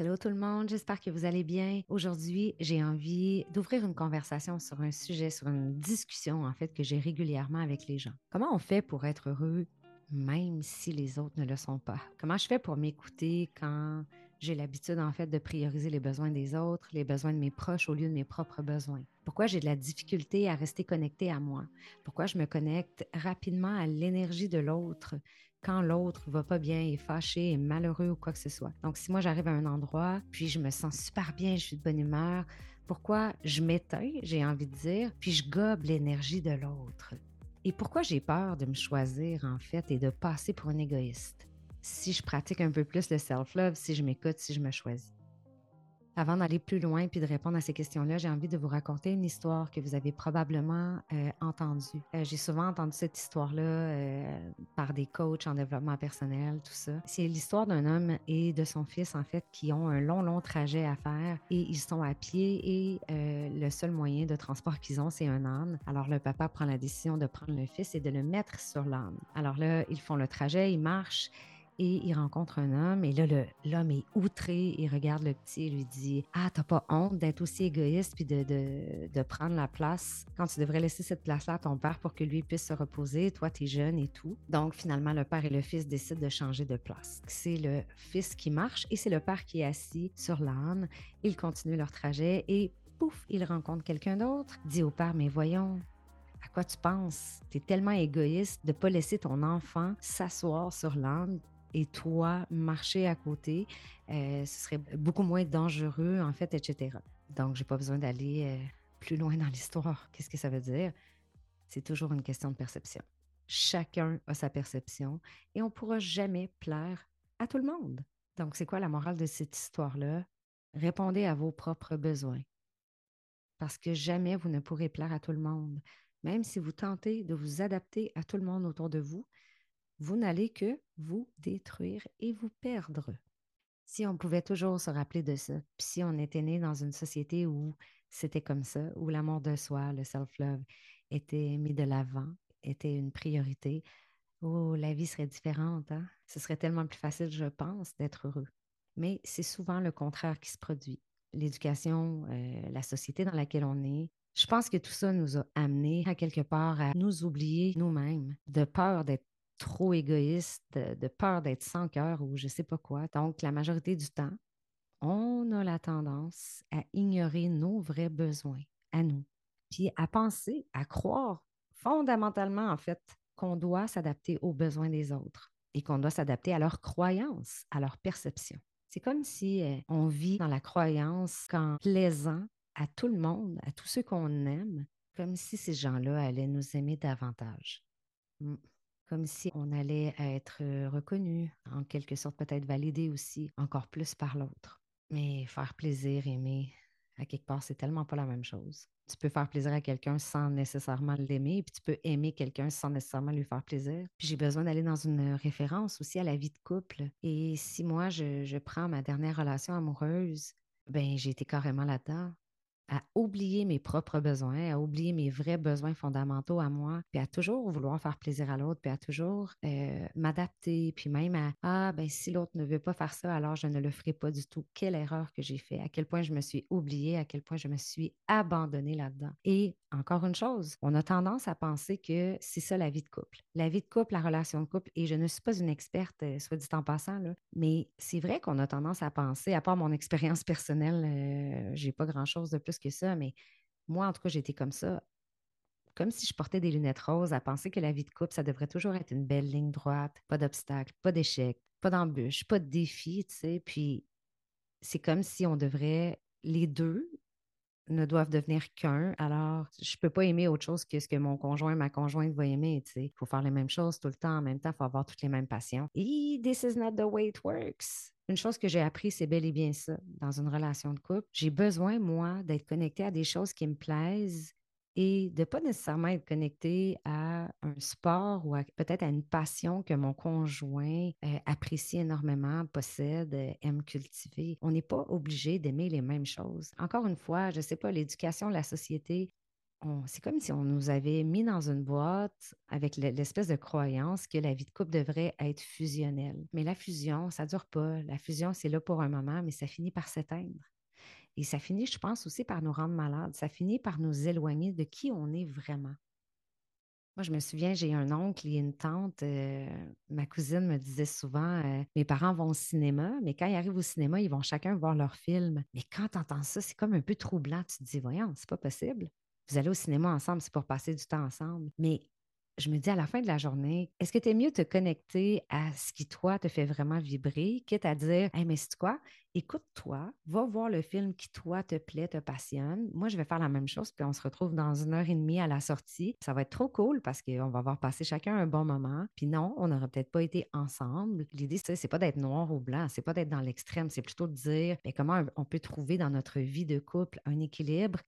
Hello tout le monde, j'espère que vous allez bien. Aujourd'hui, j'ai envie d'ouvrir une conversation sur un sujet, sur une discussion en fait que j'ai régulièrement avec les gens. Comment on fait pour être heureux même si les autres ne le sont pas? Comment je fais pour m'écouter quand j'ai l'habitude en fait de prioriser les besoins des autres, les besoins de mes proches au lieu de mes propres besoins? Pourquoi j'ai de la difficulté à rester connecté à moi? Pourquoi je me connecte rapidement à l'énergie de l'autre quand l'autre va pas bien, est fâché, est malheureux ou quoi que ce soit. Donc, si moi j'arrive à un endroit, puis je me sens super bien, je suis de bonne humeur, pourquoi je m'éteins, j'ai envie de dire, puis je gobe l'énergie de l'autre? Et pourquoi j'ai peur de me choisir, en fait, et de passer pour un égoïste? Si je pratique un peu plus le self-love, si je m'écoute, si je me choisis. Avant d'aller plus loin puis de répondre à ces questions-là, j'ai envie de vous raconter une histoire que vous avez probablement euh, entendue. Euh, j'ai souvent entendu cette histoire-là euh, par des coachs en développement personnel, tout ça. C'est l'histoire d'un homme et de son fils, en fait, qui ont un long, long trajet à faire et ils sont à pied et le seul moyen de transport qu'ils ont, c'est un âne. Alors le papa prend la décision de prendre le fils et de le mettre sur l'âne. Alors là, ils font le trajet, ils marchent et il rencontre un homme et là, l'homme est outré, il regarde le petit et lui dit Ah, t'as pas honte d'être aussi égoïste puis de, de, de, prendre la place quand tu devrais laisser cette place-là à ton père pour que lui puisse se reposer, toi, t'es jeune et tout. Donc, finalement, le père et le fils décident de changer de place. C'est le fils qui marche et c'est le père qui est assis sur l'âne. Ils continuent leur trajet et pouf, il rencontre quelqu'un d'autre, dit au père Mais voyons, à quoi tu penses? Tu es tellement égoïste de ne pas laisser ton enfant s'asseoir sur l'âne et toi marcher à côté, euh, ce serait beaucoup moins dangereux, en fait, etc. Donc, j'ai pas besoin d'aller euh, plus loin dans l'histoire. Qu'est-ce que ça veut dire? C'est toujours une question de perception. Chacun a sa perception et on ne pourra jamais plaire à tout le monde. Donc, c'est quoi la morale de cette histoire-là? Répondez à vos propres besoins. Parce que jamais vous ne pourrez plaire à tout le monde. Même si vous tentez de vous adapter à tout le monde autour de vous, vous n'allez que vous détruire et vous perdre. Si on pouvait toujours se rappeler de ça, puis si on était né dans une société où c'était comme ça, où l'amour de soi, le self-love était mis de l'avant, était une priorité, oh, la vie serait différente. Hein? Ce serait tellement plus facile, je pense, d'être heureux. Mais c'est souvent le contraire qui se produit. L'éducation, euh, la société dans laquelle on est, je pense que tout ça nous a amenés à quelque part à nous oublier nous-mêmes, de peur d'être trop égoïste, de, peur d'être sans cœur ou je ne sais pas quoi. Donc, la majorité du temps, on a la tendance à ignorer nos vrais besoins à nous, puis à penser, à croire fondamentalement, en fait, qu'on doit s'adapter aux besoins des autres et qu'on doit s'adapter à leurs croyances, à leurs perceptions. C'est comme si euh, on vit dans la croyance qu'en plaisant à tout le monde, à tous ceux qu'on aime, comme si ces gens-là allaient nous aimer davantage. Hmm comme si on allait être reconnu, en quelque sorte peut-être validé aussi encore plus par l'autre. Mais faire plaisir, aimer, à quelque part, c'est tellement pas la même chose. Tu peux faire plaisir à quelqu'un sans nécessairement l'aimer, puis tu peux aimer quelqu'un sans nécessairement lui faire plaisir. Puis j'ai besoin d'aller dans une référence aussi à la vie de couple. Et si moi, je, je prends ma dernière relation amoureuse, ben j'ai été carrément là-dedans à oublier mes propres besoins, à oublier mes vrais besoins fondamentaux à moi, puis à toujours vouloir faire plaisir à l'autre, puis à toujours euh, m'adapter, puis même à Ah, ben si l'autre ne veut pas faire ça, alors je ne le ferai pas du tout. Quelle erreur que j'ai fait, à quel point je me suis oubliée, à quel point je me suis abandonnée là-dedans. Et encore une chose, on a tendance à penser que c'est ça la vie de couple. La vie de couple, la relation de couple, et je ne suis pas une experte, euh, soit dit en passant, là, mais c'est vrai qu'on a tendance à penser, à part mon expérience personnelle, euh, j'ai pas grand-chose de plus que ça, mais moi, en tout cas, j'étais comme ça, comme si je portais des lunettes roses, à penser que la vie de couple, ça devrait toujours être une belle ligne droite, pas d'obstacles, pas d'échecs, pas d'embûches, pas de défis, tu sais. Puis c'est comme si on devrait les deux ne doivent devenir qu'un. Alors, je peux pas aimer autre chose que ce que mon conjoint, ma conjointe va aimer. Il faut faire les mêmes choses tout le temps. En même temps, il faut avoir toutes les mêmes passions. Et this is not the way it works. Une chose que j'ai appris, c'est bel et bien ça dans une relation de couple. J'ai besoin, moi, d'être connecté à des choses qui me plaisent et de ne pas nécessairement être connecté à un sport ou peut-être à une passion que mon conjoint euh, apprécie énormément, possède, euh, aime cultiver. On n'est pas obligé d'aimer les mêmes choses. Encore une fois, je ne sais pas, l'éducation, la société c'est comme si on nous avait mis dans une boîte avec l'espèce de croyance que la vie de couple devrait être fusionnelle. Mais la fusion, ça ne dure pas. La fusion, c'est là pour un moment, mais ça finit par s'éteindre. Et ça finit, je pense, aussi par nous rendre malades. Ça finit par nous éloigner de qui on est vraiment. Moi, je me souviens, j'ai un oncle et une tante. Euh, ma cousine me disait souvent euh, Mes parents vont au cinéma, mais quand ils arrivent au cinéma, ils vont chacun voir leur film. Mais quand tu entends ça, c'est comme un peu troublant. Tu te dis Voyons, c'est pas possible. Vous allez au cinéma ensemble, c'est pour passer du temps ensemble. Mais je me dis à la fin de la journée, est-ce que tu es mieux te connecter à ce qui, toi, te fait vraiment vibrer, quitte à dire, hey, mais c'est quoi? Écoute-toi, va voir le film qui, toi, te plaît, te passionne. Moi, je vais faire la même chose, puis on se retrouve dans une heure et demie à la sortie. Ça va être trop cool parce qu'on va avoir passé chacun un bon moment. Puis non, on n'aurait peut-être pas été ensemble. L'idée, c'est pas d'être noir ou blanc, c'est pas d'être dans l'extrême, c'est plutôt de dire mais comment on peut trouver dans notre vie de couple un équilibre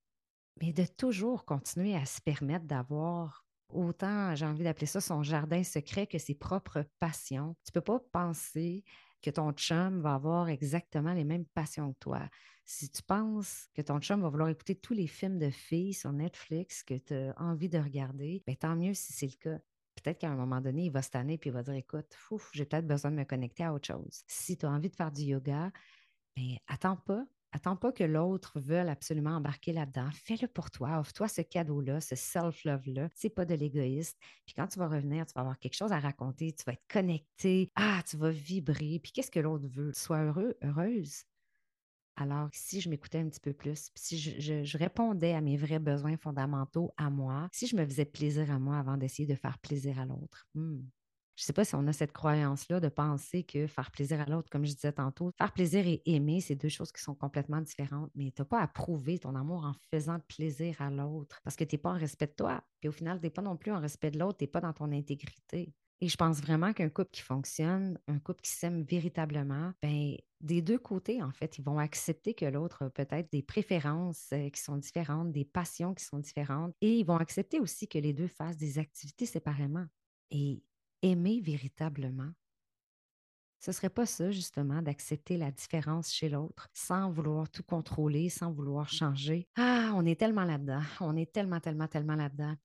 mais de toujours continuer à se permettre d'avoir autant, j'ai envie d'appeler ça son jardin secret que ses propres passions. Tu ne peux pas penser que ton chum va avoir exactement les mêmes passions que toi. Si tu penses que ton chum va vouloir écouter tous les films de filles sur Netflix que tu as envie de regarder, bien, tant mieux si c'est le cas. Peut-être qu'à un moment donné, il va se tanner et il va dire Écoute, j'ai peut-être besoin de me connecter à autre chose. Si tu as envie de faire du yoga, mais ben, attends pas, Attends pas que l'autre veuille absolument embarquer là-dedans. Fais-le pour toi. Offre-toi ce cadeau-là, ce self-love-là. C'est pas de l'égoïste. Puis quand tu vas revenir, tu vas avoir quelque chose à raconter. Tu vas être connecté. Ah, tu vas vibrer. Puis qu'est-ce que l'autre veut? Sois heureux, heureuse. Alors, si je m'écoutais un petit peu plus, si je, répondais à mes vrais besoins fondamentaux à moi, si je me faisais plaisir à moi avant d'essayer de faire plaisir à l'autre, hmm, je ne sais pas si on a cette croyance-là de penser que faire plaisir à l'autre, comme je disais tantôt, faire plaisir et aimer, c'est deux choses qui sont complètement différentes. Mais tu n'as pas à prouver ton amour en faisant plaisir à l'autre parce que tu n'es pas en respect de toi. Puis au final, tu n'es pas non plus en respect de l'autre, tu n'es pas dans ton intégrité. Et je pense vraiment qu'un couple qui fonctionne, un couple qui s'aime véritablement, ben, des deux côtés, en fait, ils vont accepter que l'autre a peut-être des préférences euh, qui sont différentes, des passions qui sont différentes, et ils vont accepter aussi que les deux fassent des activités séparément. Et aimer véritablement. Ce ne serait pas ça, justement, d'accepter la différence chez l'autre sans vouloir tout contrôler, sans vouloir changer. Ah, on est tellement là-dedans. On est tellement, tellement, tellement là-dedans.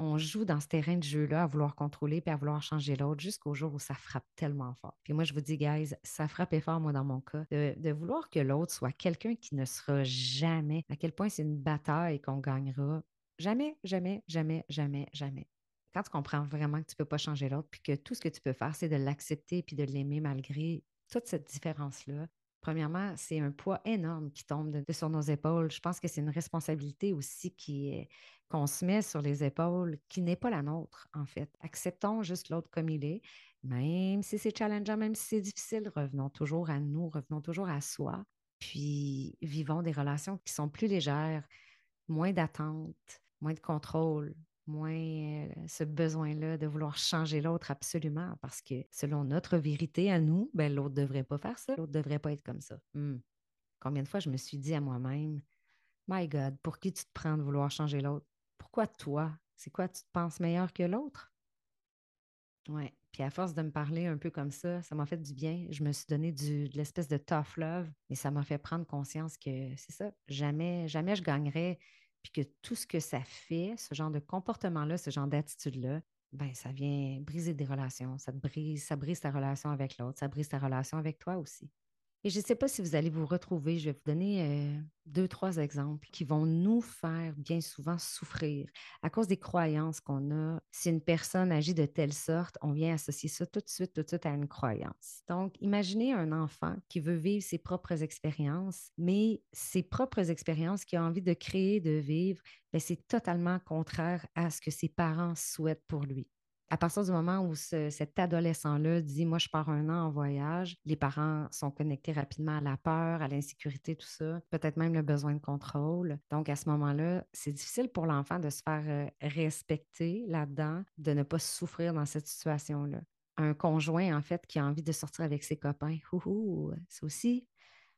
On joue dans ce terrain de jeu-là à vouloir contrôler puis à vouloir changer l'autre jusqu'au jour où ça frappe tellement fort. Puis moi, je vous dis, guys, ça frappait fort, moi, dans mon cas, de, de vouloir que l'autre soit quelqu'un qui ne sera jamais, à quel point c'est une bataille qu'on gagnera. Jamais, jamais, jamais, jamais, jamais quand tu comprends vraiment que tu ne peux pas changer l'autre, puis que tout ce que tu peux faire, c'est de l'accepter puis de l'aimer malgré toute cette différence-là, premièrement, c'est un poids énorme qui tombe sur nos épaules. Je pense que c'est une responsabilité aussi qui qu'on se met sur les épaules qui n'est pas la nôtre, en fait. Acceptons juste l'autre comme il est, même si c'est challengeant, même si c'est difficile, revenons toujours à nous, revenons toujours à soi, puis vivons des relations qui sont plus légères, moins d'attente, moins de contrôle, moins euh, ce besoin-là de vouloir changer l'autre absolument, parce que selon notre vérité à nous, ben, l'autre ne devrait pas faire ça, l'autre ne devrait pas être comme ça. Hmm. Combien de fois je me suis dit à moi-même, My God, pour qui tu te prends de vouloir changer l'autre? Pourquoi toi? C'est quoi, tu te penses meilleur que l'autre? Oui. Puis à force de me parler un peu comme ça, ça m'a fait du bien. Je me suis donné du, de l'espèce de tough love, mais ça m'a fait prendre conscience que c'est ça, jamais, jamais je gagnerais puis que tout ce que ça fait, ce genre de comportement-là, ce genre d'attitude-là, ben ça vient briser des relations, ça brise, ça brise ta relation avec l'autre, ça brise ta relation avec toi aussi. Et je ne sais pas si vous allez vous retrouver. Je vais vous donner deux, trois exemples qui vont nous faire bien souvent souffrir à cause des croyances qu'on a. Si une personne agit de telle sorte, on vient associer ça tout de suite, tout de suite à une croyance. Donc, imaginez un enfant qui veut vivre ses propres expériences, mais ses propres expériences qu'il a envie de créer, de vivre, ben, c'est totalement contraire à ce que ses parents souhaitent pour lui à partir du moment où cet adolescent-là dit Moi, je pars un an en voyage, les parents sont connectés rapidement à la peur, à l'insécurité, tout ça, peut-être même le besoin de contrôle. Donc, à ce moment-là, c'est difficile pour l'enfant de se faire euh, respecter là-dedans, de ne pas souffrir dans cette situation-là. Un conjoint, en fait, qui a envie de sortir avec ses copains, c'est aussi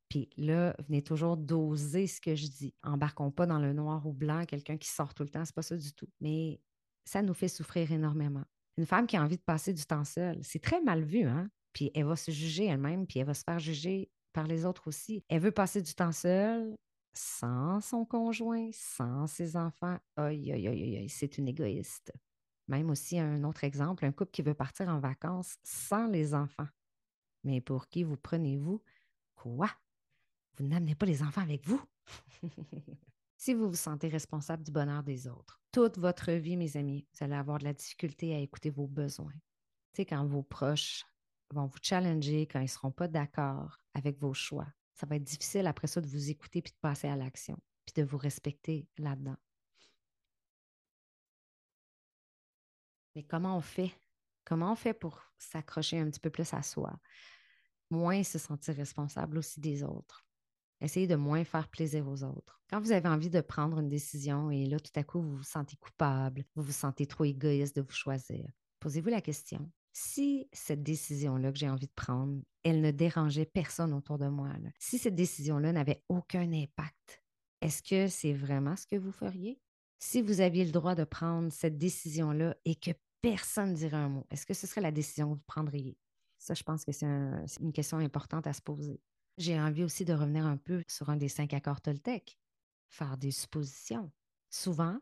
puis là, venez toujours doser ce que je dis. Embarquons pas dans le noir ou blanc, quelqu'un qui sort tout le temps, c'est pas ça du tout. Mais ça nous fait souffrir énormément. Une femme qui a envie de passer du temps seule, c'est très mal vu, hein? Puis elle va se juger elle-même, puis elle va se faire juger par les autres aussi. Elle veut passer du temps seule, sans son conjoint, sans ses enfants, aïe, aïe, aïe, aïe, c'est une égoïste. Même aussi un autre exemple, un couple qui veut partir en vacances sans les enfants. Mais pour qui vous prenez-vous? Quoi? Vous n'amenez pas les enfants avec vous? si vous vous sentez responsable du bonheur des autres, toute votre vie, mes amis, vous allez avoir de la difficulté à écouter vos besoins. Tu sais, quand vos proches vont vous challenger, quand ils ne seront pas d'accord avec vos choix, ça va être difficile après ça de vous écouter puis de passer à l'action, puis de vous respecter là-dedans. Mais comment on fait? Comment on fait pour s'accrocher un petit peu plus à soi? Moins se sentir responsable aussi des autres. Essayez de moins faire plaisir aux autres. Quand vous avez envie de prendre une décision et là, tout à coup, vous vous sentez coupable, vous vous sentez trop égoïste de vous choisir, posez-vous la question. Si cette décision-là que j'ai envie de prendre, elle ne dérangeait personne autour de moi, si cette décision-là n'avait aucun impact, est-ce que c'est vraiment ce que vous feriez? Si vous aviez le droit de prendre cette décision-là et que personne ne dirait un mot, est-ce que ce serait la décision que vous prendriez? Ça, je pense que c'est une question importante à se poser. J'ai envie aussi de revenir un peu sur un des cinq accords Toltec, faire des suppositions. Souvent,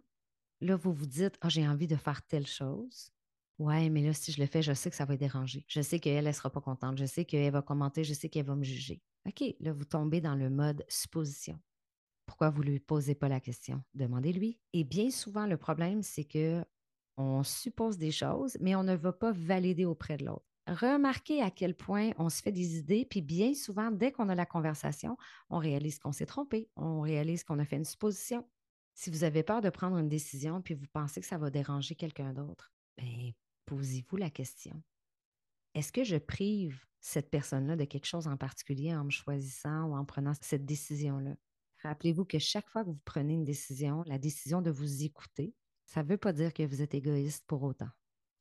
là, vous vous dites, ah, j'ai envie de faire telle chose. Ouais, mais là, si je le fais, je sais que ça va déranger. Je sais qu'elle, elle ne sera pas contente. Je sais qu'elle va commenter. Je sais qu'elle va me juger. OK, là, vous tombez dans le mode supposition. Pourquoi vous ne lui posez pas la question? Demandez-lui. Et bien souvent, le problème, c'est que on suppose des choses, mais on ne va pas valider auprès de l'autre. Remarquez à quel point on se fait des idées, puis bien souvent, dès qu'on a la conversation, on réalise qu'on s'est trompé, on réalise qu'on a fait une supposition. Si vous avez peur de prendre une décision, puis vous pensez que ça va déranger quelqu'un d'autre, bien, posez-vous la question. Est-ce que je prive cette personne-là de quelque chose en particulier en me choisissant ou en prenant cette décision-là? Rappelez-vous que chaque fois que vous prenez une décision, la décision de vous écouter, ça ne veut pas dire que vous êtes égoïste pour autant.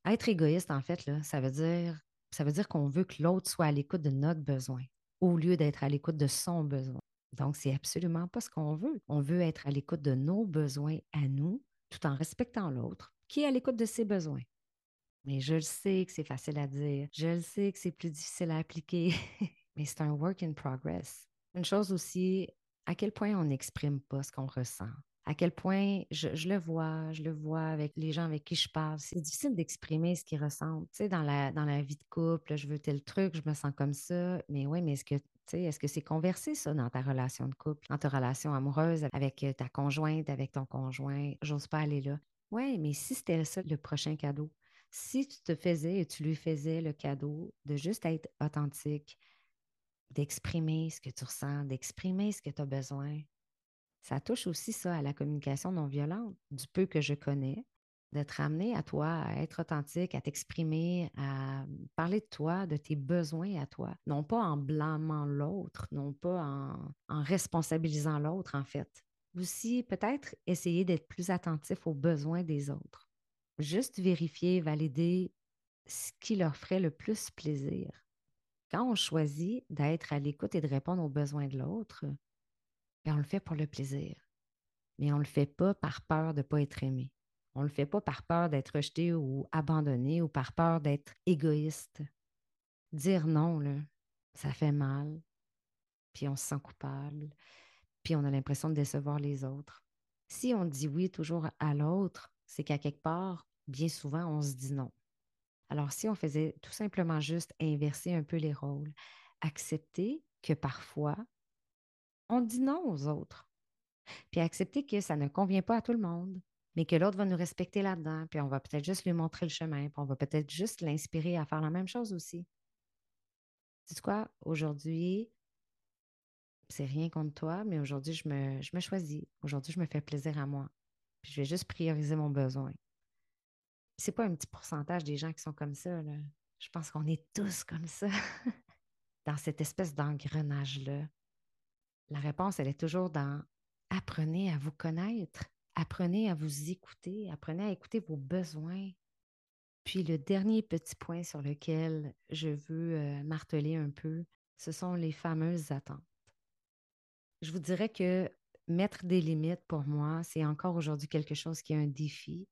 Être égoïste, en fait, là, ça veut dire ça veut dire qu'on veut que l'autre soit à l'écoute de notre besoin au lieu d'être à l'écoute de son besoin. Donc, c'est absolument pas ce qu'on veut. On veut être à l'écoute de nos besoins à nous, tout en respectant l'autre, qui est à l'écoute de ses besoins. Mais je le sais que c'est facile à dire, je le sais que c'est plus difficile à appliquer, mais c'est un work in progress. Une chose aussi, à quel point on n'exprime pas ce qu'on ressent à quel point je, le vois, je le vois avec les gens avec qui je parle. C'est difficile d'exprimer ce qu'ils ressentent. Tu sais, dans la, dans la vie de couple, je veux tel truc, je me sens comme ça. Mais oui, mais est-ce que est-ce que c'est conversé, ça, dans ta relation de couple, dans ta relation amoureuse avec euh, ta conjointe, avec ton conjoint? J'ose pas aller là. Oui, mais si c'était ça le prochain cadeau, si tu te faisais et tu lui faisais le cadeau de juste être authentique, d'exprimer ce que tu ressens, d'exprimer ce que tu as besoin, ça touche aussi ça à la communication non violente, du peu que je connais, de te ramener à toi, à être authentique, à t'exprimer, à parler de toi, de tes besoins à toi, non pas en blâmant l'autre, non pas en, responsabilisant l'autre en fait. Aussi, peut-être essayer d'être plus attentif aux besoins des autres. Juste vérifier, valider ce qui leur ferait le plus plaisir. Quand on choisit d'être à l'écoute et de répondre aux besoins de l'autre, on le fait pour le plaisir. Mais on ne le fait pas par peur de ne pas être aimé. On ne le fait pas par peur d'être rejeté ou abandonné ou par peur d'être égoïste. Dire non, là, ça fait mal, puis on se sent coupable, puis on a l'impression de décevoir les autres. Si on dit oui toujours à l'autre, c'est qu'à quelque part, bien souvent, on se dit non. Alors, si on faisait tout simplement juste inverser un peu les rôles, accepter que parfois, on dit non aux autres. Puis accepter que ça ne convient pas à tout le monde, mais que l'autre va nous respecter là-dedans, puis on va peut-être juste lui montrer le chemin, puis on va peut-être juste l'inspirer à faire la même chose aussi. Sais quoi? Aujourd'hui, c'est rien contre toi, mais aujourd'hui, je me, je choisis. Aujourd'hui, je me fais plaisir à moi. Puis je vais juste prioriser mon besoin. C'est pas un petit pourcentage des gens qui sont comme ça. Je pense qu'on est tous comme ça, dans cette espèce d'engrenage-là. La réponse, elle est toujours dans apprenez à vous connaître, apprenez à vous écouter, apprenez à écouter vos besoins. Puis le dernier petit point sur lequel je veux euh, marteler un peu, ce sont les fameuses attentes. Je vous dirais que mettre des limites pour moi, c'est encore aujourd'hui quelque chose qui est un défi.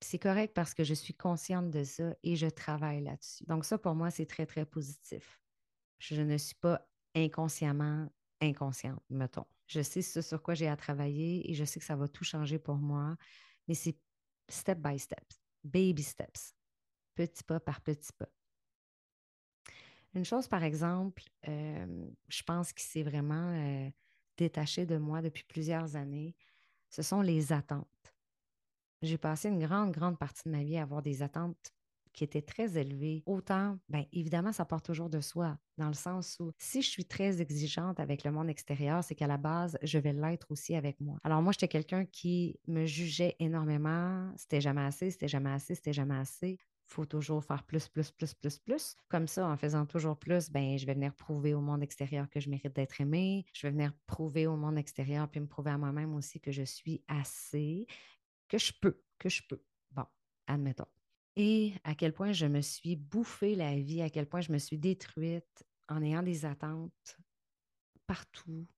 C'est correct parce que je suis consciente de ça et je travaille là-dessus. Donc ça, pour moi, c'est très, très positif. Je ne suis pas inconsciemment inconsciente, mettons. Je sais ce sur quoi j'ai à travailler et je sais que ça va tout changer pour moi, mais c'est step by step, baby steps, petit pas par petit pas. Une chose, par exemple, euh, je pense qu'il s'est vraiment euh, détaché de moi depuis plusieurs années, ce sont les attentes. J'ai passé une grande, grande partie de ma vie à avoir des attentes qui étaient très élevées. Autant, bien évidemment, ça part toujours de soi, dans le sens où si je suis très exigeante avec le monde extérieur, c'est qu'à la base, je vais l'être aussi avec moi. Alors moi, j'étais quelqu'un qui me jugeait énormément. C'était jamais assez, c'était jamais assez, c'était jamais assez faut toujours faire plus, plus, plus, plus, plus. Comme ça, en faisant toujours plus, ben, je vais venir prouver au monde extérieur que je mérite d'être aimée. Je vais venir prouver au monde extérieur puis me prouver à moi-même aussi que je suis assez, que je peux, que je peux. Bon, admettons. Et à quel point je me suis bouffé la vie, à quel point je me suis détruite en ayant des attentes partout,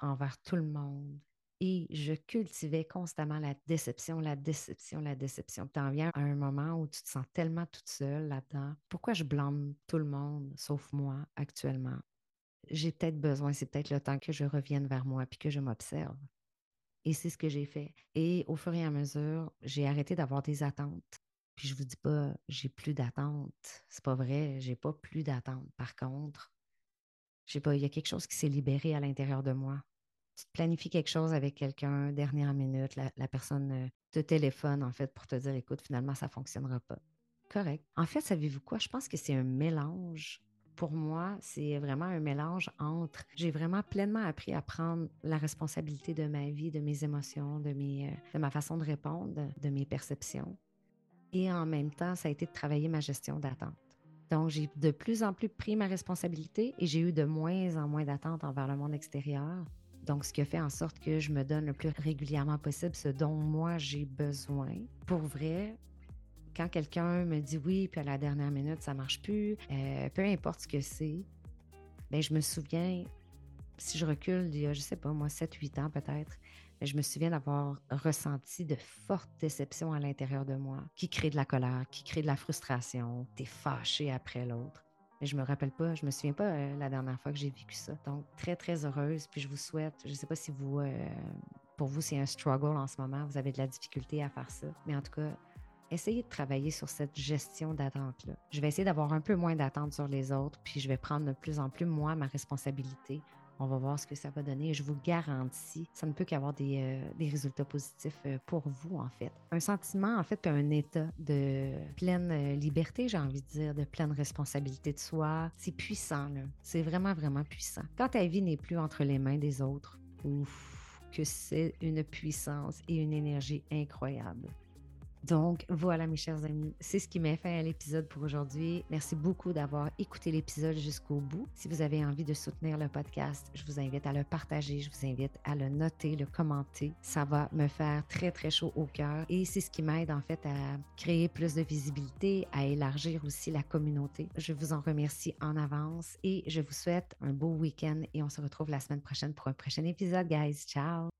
envers tout le monde, et je cultivais constamment la déception, la déception, la déception. Tu en viens à un moment où tu te sens tellement toute seule là-dedans. Pourquoi je blâme tout le monde sauf moi actuellement? J'ai peut-être besoin, c'est peut-être le temps que je revienne vers moi puis que je m'observe. Et c'est ce que j'ai fait. Et au fur et à mesure, j'ai arrêté d'avoir des attentes. Puis je vous dis pas, j'ai plus d'attentes. C'est pas vrai, j'ai pas plus d'attentes. Par contre, j'ai pas, il y a quelque chose qui s'est libéré à l'intérieur de moi tu planifies quelque chose avec quelqu'un, dernière minute, la, personne te téléphone en fait pour te dire écoute, finalement, ça ne fonctionnera pas. Correct. En fait, savez-vous quoi? Je pense que c'est un mélange. Pour moi, c'est vraiment un mélange entre j'ai vraiment pleinement appris à prendre la responsabilité de ma vie, de mes émotions, de, mes, de ma façon de répondre, de mes perceptions. Et en même temps, ça a été de travailler ma gestion d'attente. Donc, j'ai de plus en plus pris ma responsabilité et j'ai eu de moins en moins d'attentes envers le monde extérieur. Donc, ce qui a fait en sorte que je me donne le plus régulièrement possible ce dont moi j'ai besoin. Pour vrai, quand quelqu'un me dit oui, puis à la dernière minute, ça marche plus, euh, peu importe ce que c'est, bien, je me souviens, si je recule il y a, je sais pas, moi, 7-8 ans peut-être, je me souviens d'avoir ressenti de fortes déceptions à l'intérieur de moi, qui créent de la colère, qui créent de la frustration, t'es fâché après l'autre. Mais je me rappelle pas, je me souviens pas euh, la dernière fois que j'ai vécu ça. Donc, très, très heureuse. Puis je vous souhaite, je sais pas si vous, euh, pour vous, c'est un struggle en ce moment, vous avez de la difficulté à faire ça. Mais en tout cas, essayez de travailler sur cette gestion d'attente-là. Je vais essayer d'avoir un peu moins d'attente sur les autres, puis je vais prendre de plus en plus, moi, ma responsabilité on va voir ce que ça va donner. Je vous garantis, ça ne peut qu'avoir des, euh, des, résultats positifs euh, pour vous, en fait. Un sentiment, en fait, un état de pleine euh, liberté, j'ai envie de dire, de pleine responsabilité de soi. C'est puissant, là. C'est vraiment, vraiment puissant. Quand ta vie n'est plus entre les mains des autres, ouf, que c'est une puissance et une énergie incroyable. Donc voilà mes chers amis, c'est ce qui met fin à l'épisode pour aujourd'hui. Merci beaucoup d'avoir écouté l'épisode jusqu'au bout. Si vous avez envie de soutenir le podcast, je vous invite à le partager, je vous invite à le noter, le commenter. Ça va me faire très très chaud au cœur et c'est ce qui m'aide en fait à créer plus de visibilité, à élargir aussi la communauté. Je vous en remercie en avance et je vous souhaite un beau week-end et on se retrouve la semaine prochaine pour un prochain épisode guys. Ciao!